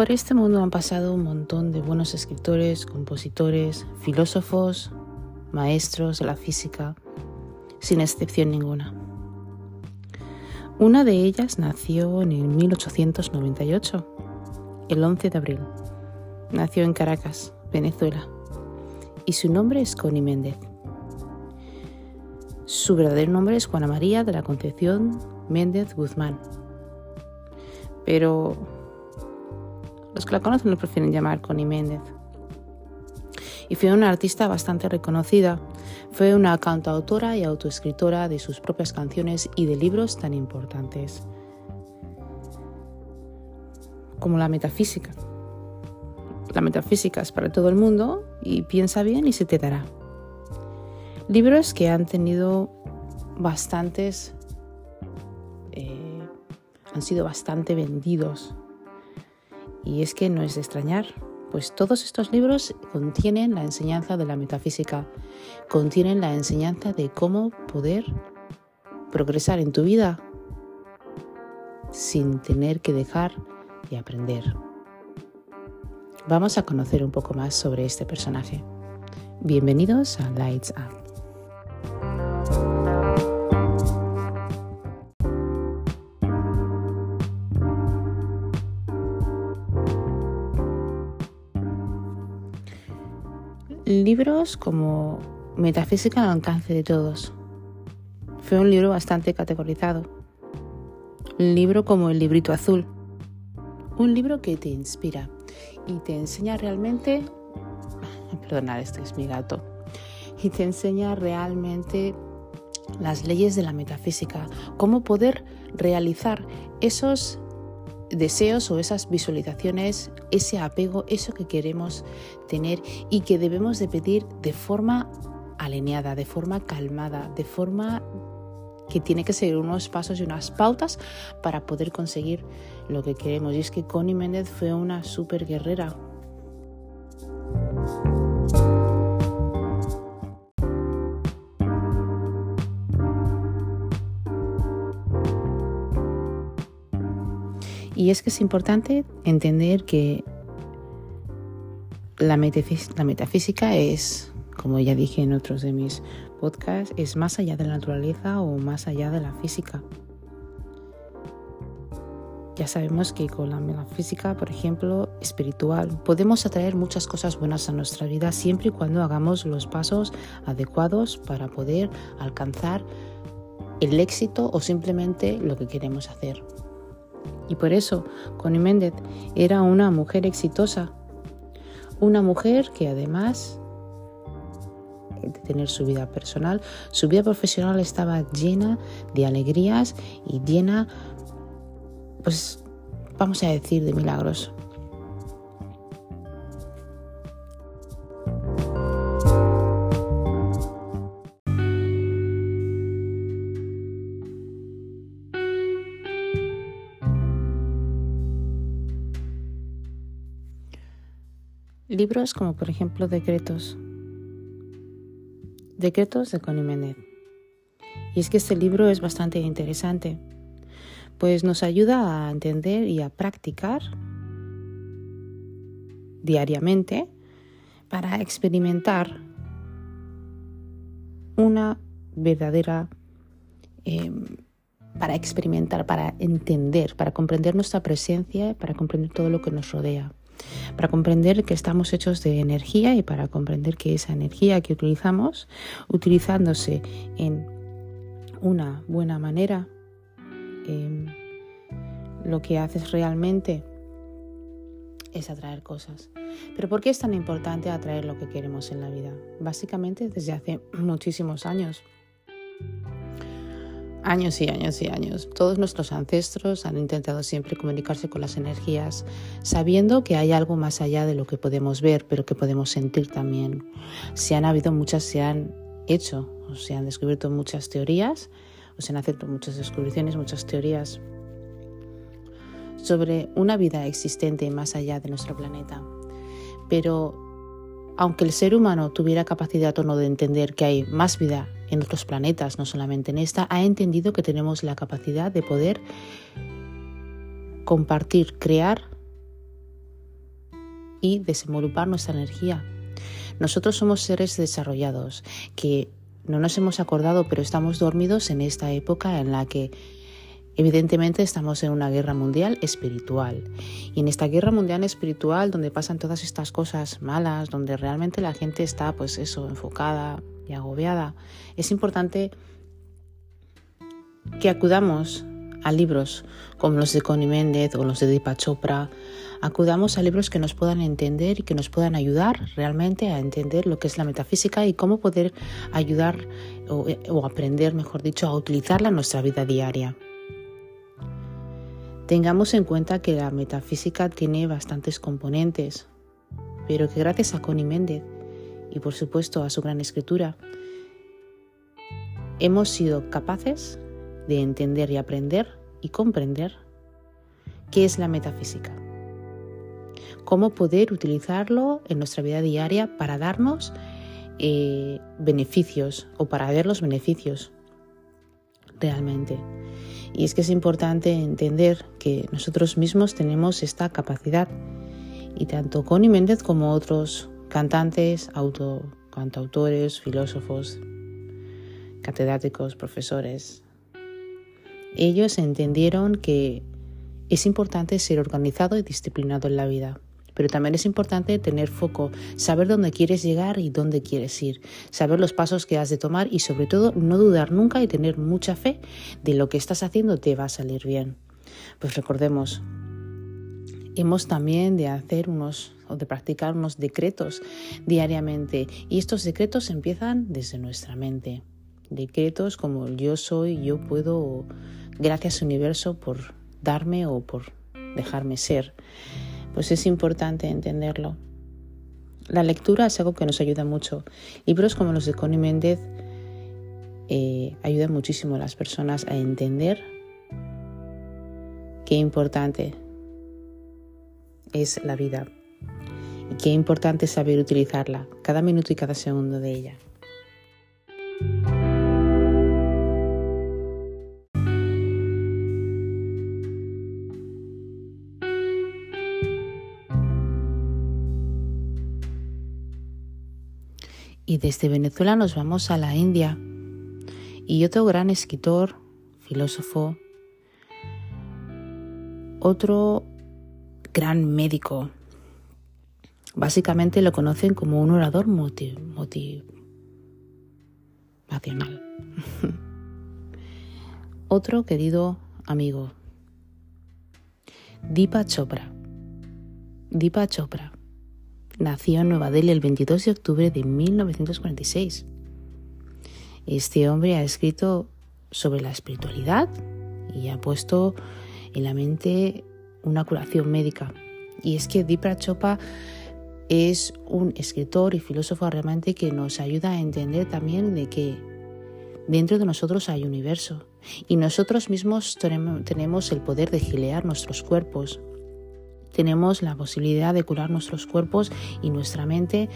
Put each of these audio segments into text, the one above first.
por este mundo han pasado un montón de buenos escritores, compositores, filósofos, maestros de la física, sin excepción ninguna. Una de ellas nació en el 1898, el 11 de abril. Nació en Caracas, Venezuela, y su nombre es Connie Méndez. Su verdadero nombre es Juana María de la Concepción Méndez Guzmán. Pero los que la conocen lo prefieren llamar Connie Méndez. Y fue una artista bastante reconocida. Fue una cantautora y autoescritora de sus propias canciones y de libros tan importantes como la metafísica. La metafísica es para todo el mundo y piensa bien y se te dará. Libros que han tenido bastantes, eh, han sido bastante vendidos. Y es que no es de extrañar, pues todos estos libros contienen la enseñanza de la metafísica, contienen la enseñanza de cómo poder progresar en tu vida sin tener que dejar de aprender. Vamos a conocer un poco más sobre este personaje. Bienvenidos a Lights Up. Libros como Metafísica al alcance de todos. Fue un libro bastante categorizado. Un libro como El librito azul. Un libro que te inspira y te enseña realmente, perdonad, este es mi gato, y te enseña realmente las leyes de la metafísica, cómo poder realizar esos deseos o esas visualizaciones, ese apego, eso que queremos tener y que debemos de pedir de forma alineada, de forma calmada, de forma que tiene que seguir unos pasos y unas pautas para poder conseguir lo que queremos. Y es que Connie Méndez fue una super guerrera. Y es que es importante entender que la, metafísica es, como ya dije en otros de mis podcasts, es más allá de la naturaleza o más allá de la física. Ya sabemos que con la metafísica, por ejemplo, espiritual, podemos atraer muchas cosas buenas a nuestra vida siempre y cuando hagamos los pasos adecuados para poder alcanzar el éxito o simplemente lo que queremos hacer. Y por eso Connie Méndez era una mujer exitosa, una mujer que además de tener su vida personal, su vida profesional estaba llena de alegrías y llena, pues vamos a decir, de milagros. Libros como por ejemplo Decretos. Decretos de Connie Méndez. Y es que este libro es bastante interesante, pues nos ayuda a entender y a practicar diariamente para experimentar una verdadera, em, para experimentar, para entender, para comprender nuestra presencia, para comprender todo lo que nos rodea para comprender que estamos hechos de energía y para comprender que esa energía que utilizamos, utilizándose en una buena manera, em, lo que haces realmente es atraer cosas. Pero ¿por qué es tan importante atraer lo que queremos en la vida? Básicamente desde hace muchísimos años años y años y años. Todos nuestros ancestros han intentado siempre comunicarse con las energías, sabiendo que hay algo más allá de lo que podemos ver, pero que podemos sentir también. Se han habido muchas, se han hecho, o se han descubierto muchas teorías, o se han hecho muchas descubrimientos, muchas teorías sobre una vida existente más allá de nuestro planeta. Pero aunque el ser humano tuviera capacidad o no de entender que hay más vida en otros planetas, no solamente en esta, ha entendido que tenemos la capacidad de poder compartir, crear y desenvolupar nuestra energía. Nosotros somos seres desarrollados que no nos hemos acordado, pero estamos dormidos en esta época en la que Evidentemente estamos en una guerra mundial espiritual y en esta guerra mundial espiritual donde pasan todas estas cosas malas, donde realmente la gente está pues eso enfocada y agobiada, es importante que acudamos a libros como los de Connie Méndez o los de Deepak Chopra, acudamos a libros que nos puedan entender y que nos puedan ayudar realmente a entender lo que es la metafísica y cómo poder ayudar o, o aprender, mejor dicho, a utilizarla en nuestra vida diaria. Tengamos en cuenta que la metafísica tiene bastantes componentes, pero que gracias a Connie Méndez y por supuesto a su gran escritura, hemos sido capaces de entender y aprender y comprender qué es la metafísica. Cómo poder utilizarlo en nuestra vida diaria para darnos eh, beneficios o para ver los beneficios realmente. Y es que es importante entender que nosotros mismos tenemos esta capacidad. Y tanto Connie Méndez como otros cantantes, auto, cantautores, filósofos, catedráticos, profesores, ellos entendieron que es importante ser organizado y disciplinado en la vida, pero también es importante tener foco, saber dónde quieres llegar y dónde quieres ir, saber los pasos que has de tomar y sobre todo no dudar nunca y tener mucha fe de lo que estás haciendo te va a salir bien. Pues recordemos, hemos también de hacer unos o de practicar unos decretos diariamente y estos decretos empiezan desde nuestra mente. Decretos como yo soy, yo puedo gracias universo por darme o por dejarme ser. Pues es importante entenderlo. La lectura es algo que nos ayuda mucho. Libros como los de Connie Méndez eh, ayudan muchísimo a las personas a entender qué importante es la vida y qué importante es saber utilizarla cada minuto y cada segundo de ella. Y desde Venezuela nos vamos a la India. Y otro gran escritor, filósofo, otro gran médico. Básicamente lo conocen como un orador motivacional. otro querido amigo, Deepa Chopra. Deepa Chopra nació en Nueva Delhi el 22 de octubre de 1946. Este hombre ha escrito sobre la espiritualidad y ha puesto en la mente una curación médica. Y es que Deepak Chopra es un escritor y filósofo realmente que nos ayuda a entender también de que dentro de nosotros hay universo y nosotros mismos tenemos el poder de gilear nuestros cuerpos, tenemos la posibilidad de curar nuestros cuerpos y nuestra mente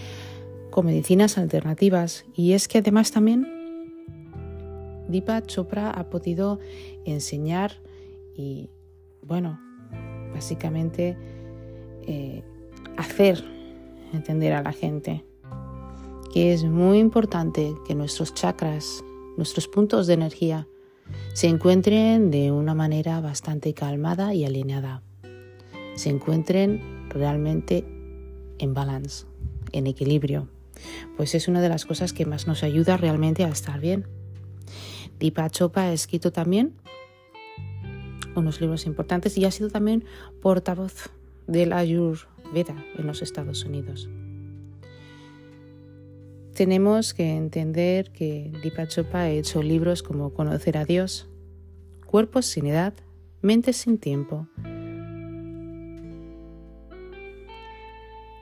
con medicinas alternativas. Y es que además también Deepak Chopra ha podido enseñar y, bueno, básicamente eh, hacer entender a la gente que es muy importante que nuestros chakras, nuestros puntos de energía, se encuentren de una manera bastante calmada y alineada se encuentren realmente en balance, en equilibrio, pues es una de las cosas que más nos ayuda realmente a estar bien. Deepak Chopra ha escrito también unos libros importantes y ha sido también portavoz del Ayurveda en los Estados Unidos. Tenemos que entender que Deepak Chopra ha hecho libros como Conocer a Dios, Cuerpos sin edad, Mentes sin tiempo,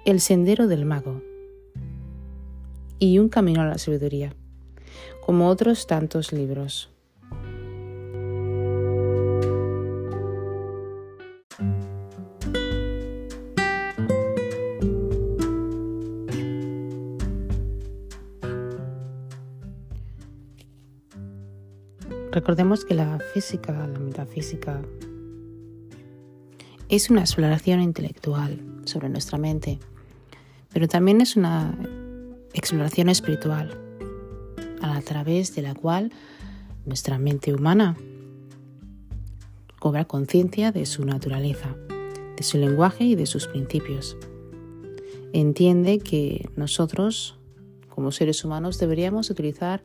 El sendero del mago y Un camino a la sabiduría, como otros tantos libros. Recordemos que la física, la metafísica, es una exploración intelectual sobre nuestra mente pero también es una exploración espiritual a través de la cual nuestra mente humana cobra conciencia de su naturaleza, de su lenguaje y de sus principios. Entiende que nosotros, como seres humanos, deberíamos utilizar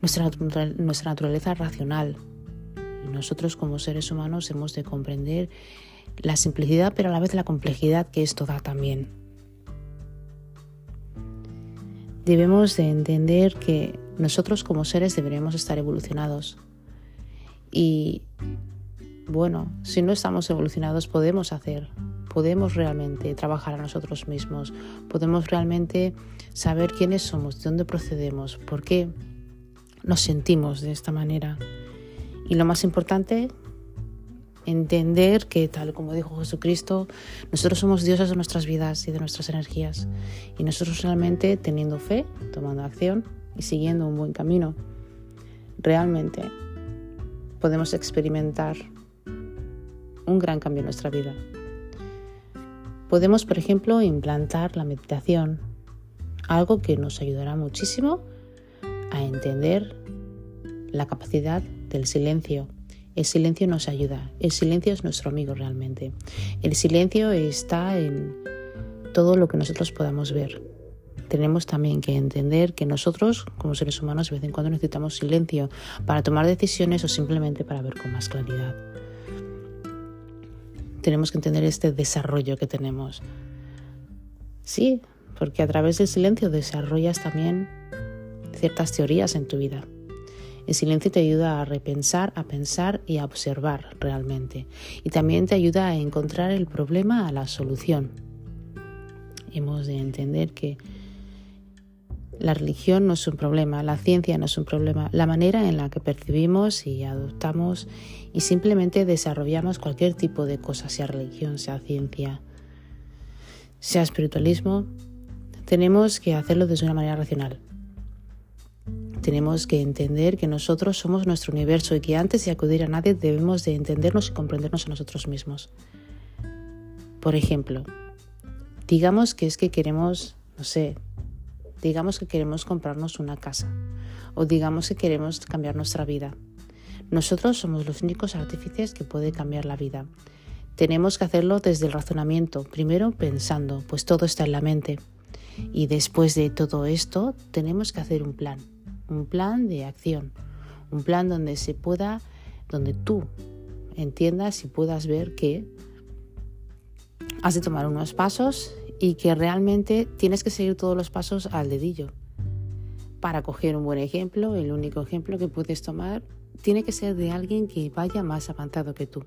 nuestra, nuestra naturaleza racional. Nosotros como seres humanos hemos de comprender la simplicidad, pero a la vez la complejidad que esto da también. Debemos de entender que nosotros como seres deberíamos estar evolucionados. Y bueno, si no estamos evolucionados podemos hacer, podemos realmente trabajar a nosotros mismos, podemos realmente saber quiénes somos, de dónde procedemos, por qué nos sentimos de esta manera. Y lo más importante, entender que, tal como dijo Jesucristo, nosotros somos dioses de nuestras vidas y de nuestras energías. Y nosotros realmente teniendo fe, tomando acción, y siguiendo un buen camino, realmente podemos experimentar un gran cambio en nuestra vida. Podemos, por ejemplo, implantar la meditación, algo que nos ayudará muchísimo a entender la capacidad del silencio. El silencio nos ayuda, el silencio es nuestro amigo realmente. El silencio está en todo lo que nosotros podamos ver, tenemos también que entender que nosotros, como seres humanos, de vez en cuando necesitamos silencio para tomar decisiones o simplemente para ver con más claridad. Tenemos que entender este desarrollo que tenemos. Sí, porque a través del silencio desarrollas también ciertas teorías en tu vida. El silencio te ayuda a repensar, a pensar y a observar realmente. Y también te ayuda a encontrar el problema a la solución. Hemos de entender que la religión no es un problema, la ciencia no es un problema, la manera en la que percibimos y adoptamos y simplemente desarrollamos cualquier tipo de cosa, sea religión, sea ciencia, sea espiritualismo, tenemos que hacerlo desde una manera racional. Tenemos que entender que nosotros somos nuestro universo y que antes de acudir a nadie debemos de entendernos y comprendernos a nosotros mismos. Por ejemplo, digamos que es que queremos, no sé, digamos que queremos comprarnos una casa o digamos que queremos cambiar nuestra vida. Nosotros somos los únicos artífices que puede cambiar la vida. Tenemos que hacerlo desde el razonamiento, primero pensando, pues todo está en la mente. Y después de todo esto, tenemos que hacer un plan, un plan de acción, un plan donde se pueda, donde tú entiendas y puedas ver que has de tomar unos pasos y que realmente tienes que seguir todos los pasos al dedillo. Para coger un buen ejemplo, el único ejemplo que puedes tomar tiene que ser de alguien que vaya más avanzado que tú.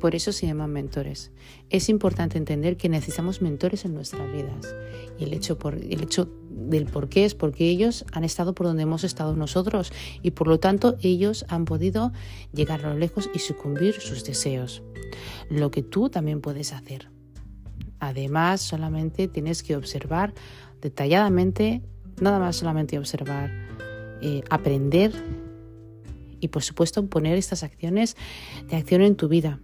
Por eso se llaman mentores. Es importante entender que necesitamos mentores en nuestras vidas. Y el hecho, por, el hecho del por qué es porque ellos han estado por donde hemos estado nosotros y por lo tanto ellos han podido llegar a lo lejos y sucumbir sus deseos. Lo que tú también puedes hacer. Además, solamente tienes que observar detalladamente, nada más solamente observar, eh, aprender y por supuesto poner estas acciones de acción en tu vida.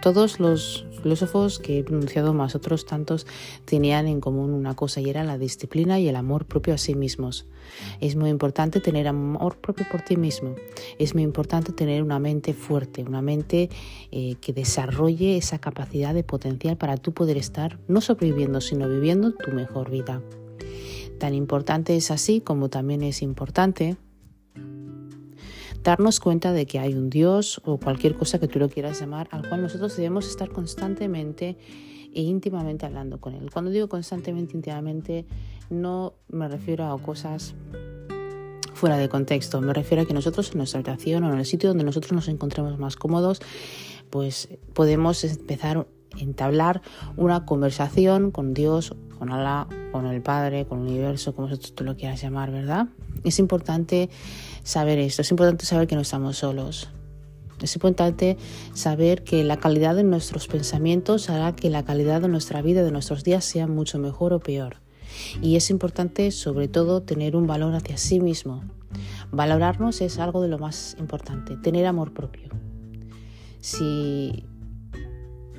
Todos los filósofos que he pronunciado más otros tantos tenían en común una cosa y era la disciplina y el amor propio a sí mismos. Es muy importante tener amor propio por ti mismo. Es muy importante tener una mente fuerte, una mente eh, que desarrolle esa capacidad de potencial para tú poder estar no sobreviviendo, sino viviendo tu mejor vida. Tan importante es así como también es importante darnos cuenta de que hay un Dios o cualquier cosa que tú lo quieras llamar, al cual nosotros debemos estar constantemente e íntimamente hablando con Él. Cuando digo constantemente, íntimamente, no me refiero a cosas fuera de contexto, me refiero a que nosotros en nuestra habitación o en el sitio donde nosotros nos encontremos más cómodos, pues podemos empezar a entablar una conversación con Dios, con Allah, con el Padre, con el universo, como tú lo quieras llamar, ¿verdad? Es importante saber esto, es importante saber que no estamos solos. Es importante saber que la calidad de nuestros pensamientos hará que la calidad de nuestra vida, de nuestros días, sea mucho mejor o peor. Y es importante, sobre todo, tener un valor hacia sí mismo. Valorarnos es algo de lo más importante, tener amor propio. Si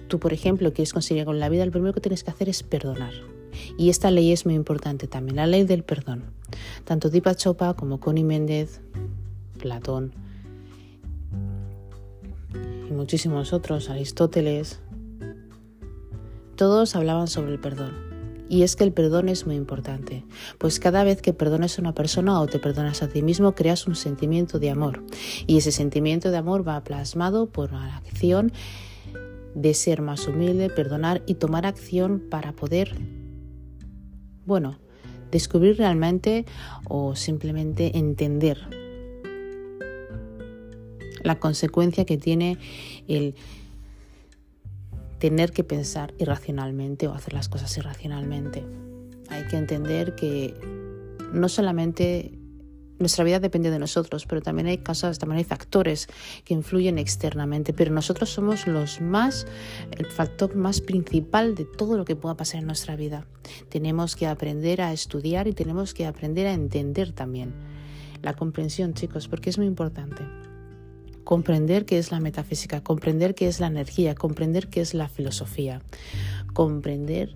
tú, por ejemplo, quieres conseguir en la vida, lo primero que tienes que hacer es perdonar. Y esta ley es muy importante también, la ley del perdón. Tanto Deepak Chopra como Connie Méndez, Platón y muchísimos otros, Aristóteles, todos hablaban sobre el perdón. Y es que el perdón es muy importante, pues cada vez que perdonas a una persona o te perdonas a ti mismo, creas un sentimiento de amor. Y ese sentimiento de amor va plasmado por la acción de ser más humilde, perdonar y tomar acción para poder, bueno, descubrir realmente o simplemente entender la consecuencia que tiene el tener que pensar irracionalmente o hacer las cosas irracionalmente. Hay que entender que no solamente nuestra vida depende de nosotros, pero también hay cosas, también hay factores que influyen externamente, pero nosotros somos los más, el factor más principal de todo lo que pueda pasar en nuestra vida. Tenemos que aprender a estudiar y tenemos que aprender a entender también la comprensión, chicos, porque es muy importante comprender qué es la metafísica, comprender qué es la energía, comprender qué es la filosofía, comprender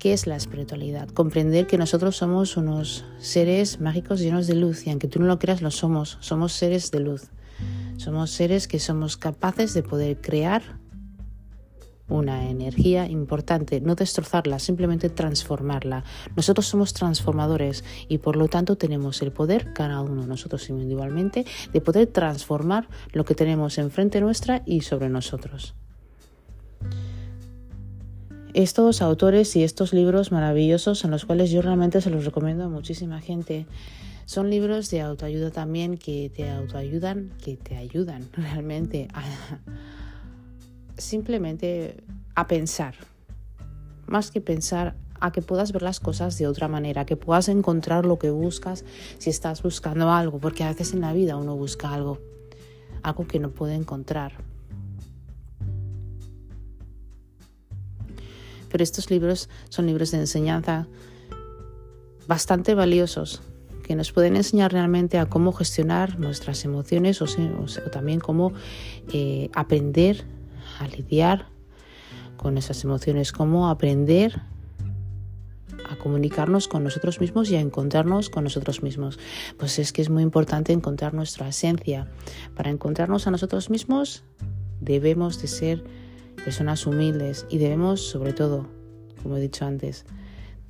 qué es la espiritualidad, comprender que nosotros somos unos seres mágicos llenos de luz y aunque tú no lo creas, lo somos, somos seres de luz, somos seres que somos capaces de poder crear una energía importante, no destrozarla, simplemente transformarla. Nosotros somos transformadores y por lo tanto tenemos el poder, cada uno nosotros individualmente, de poder transformar lo que tenemos enfrente nuestra y sobre nosotros. Estos autores y estos libros maravillosos en los cuales yo realmente se los recomiendo a muchísima gente. Son libros de autoayuda también que te autoayudan, que te ayudan realmente a, simplemente a pensar, más que pensar a que puedas ver las cosas de otra manera, que puedas encontrar lo que buscas si estás buscando algo, porque a veces en la vida uno busca algo, algo que no puede encontrar. Pero estos libros son libros de enseñanza bastante valiosos que nos pueden enseñar realmente a cómo gestionar nuestras emociones o, también cómo eh, aprender a lidiar con esas emociones, cómo aprender a comunicarnos con nosotros mismos y a encontrarnos con nosotros mismos. Pues es que es muy importante encontrar nuestra esencia. Para encontrarnos a nosotros mismos debemos de ser personas humildes y debemos, sobre todo, como he dicho antes,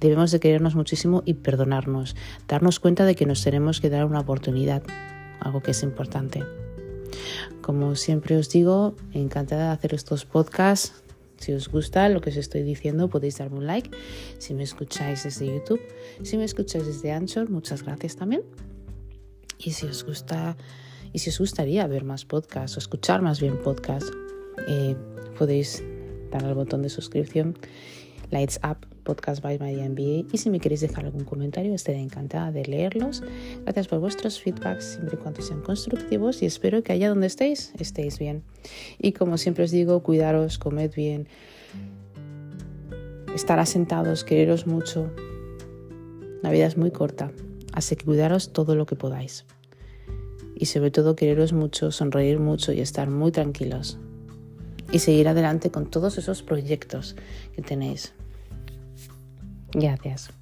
debemos de querernos muchísimo y perdonarnos, darnos cuenta de que nos tenemos que dar una oportunidad, algo que es importante. Como siempre os digo, encantada de hacer estos podcasts. Si os gusta lo que os estoy diciendo, podéis darme un like. Si me escucháis desde YouTube, si me escucháis desde Anchor, muchas gracias también. Y si os gusta y si os gustaría ver más podcasts o escuchar más bien podcasts, eh, podéis dar al botón de suscripción Lights Up Podcast by My MBA y si me queréis dejar algún comentario estaré encantada de leerlos. Gracias por vuestros feedbacks siempre y cuando sean constructivos y espero que allá donde estéis estéis bien. Y como siempre os digo, cuidaros, comed bien, estar asentados, quereros mucho. La vida es muy corta, así que cuidaros todo lo que podáis. Y sobre todo quereros mucho, sonreír mucho y estar muy tranquilos. Y seguir adelante con todos esos proyectos que tenéis. Gracias.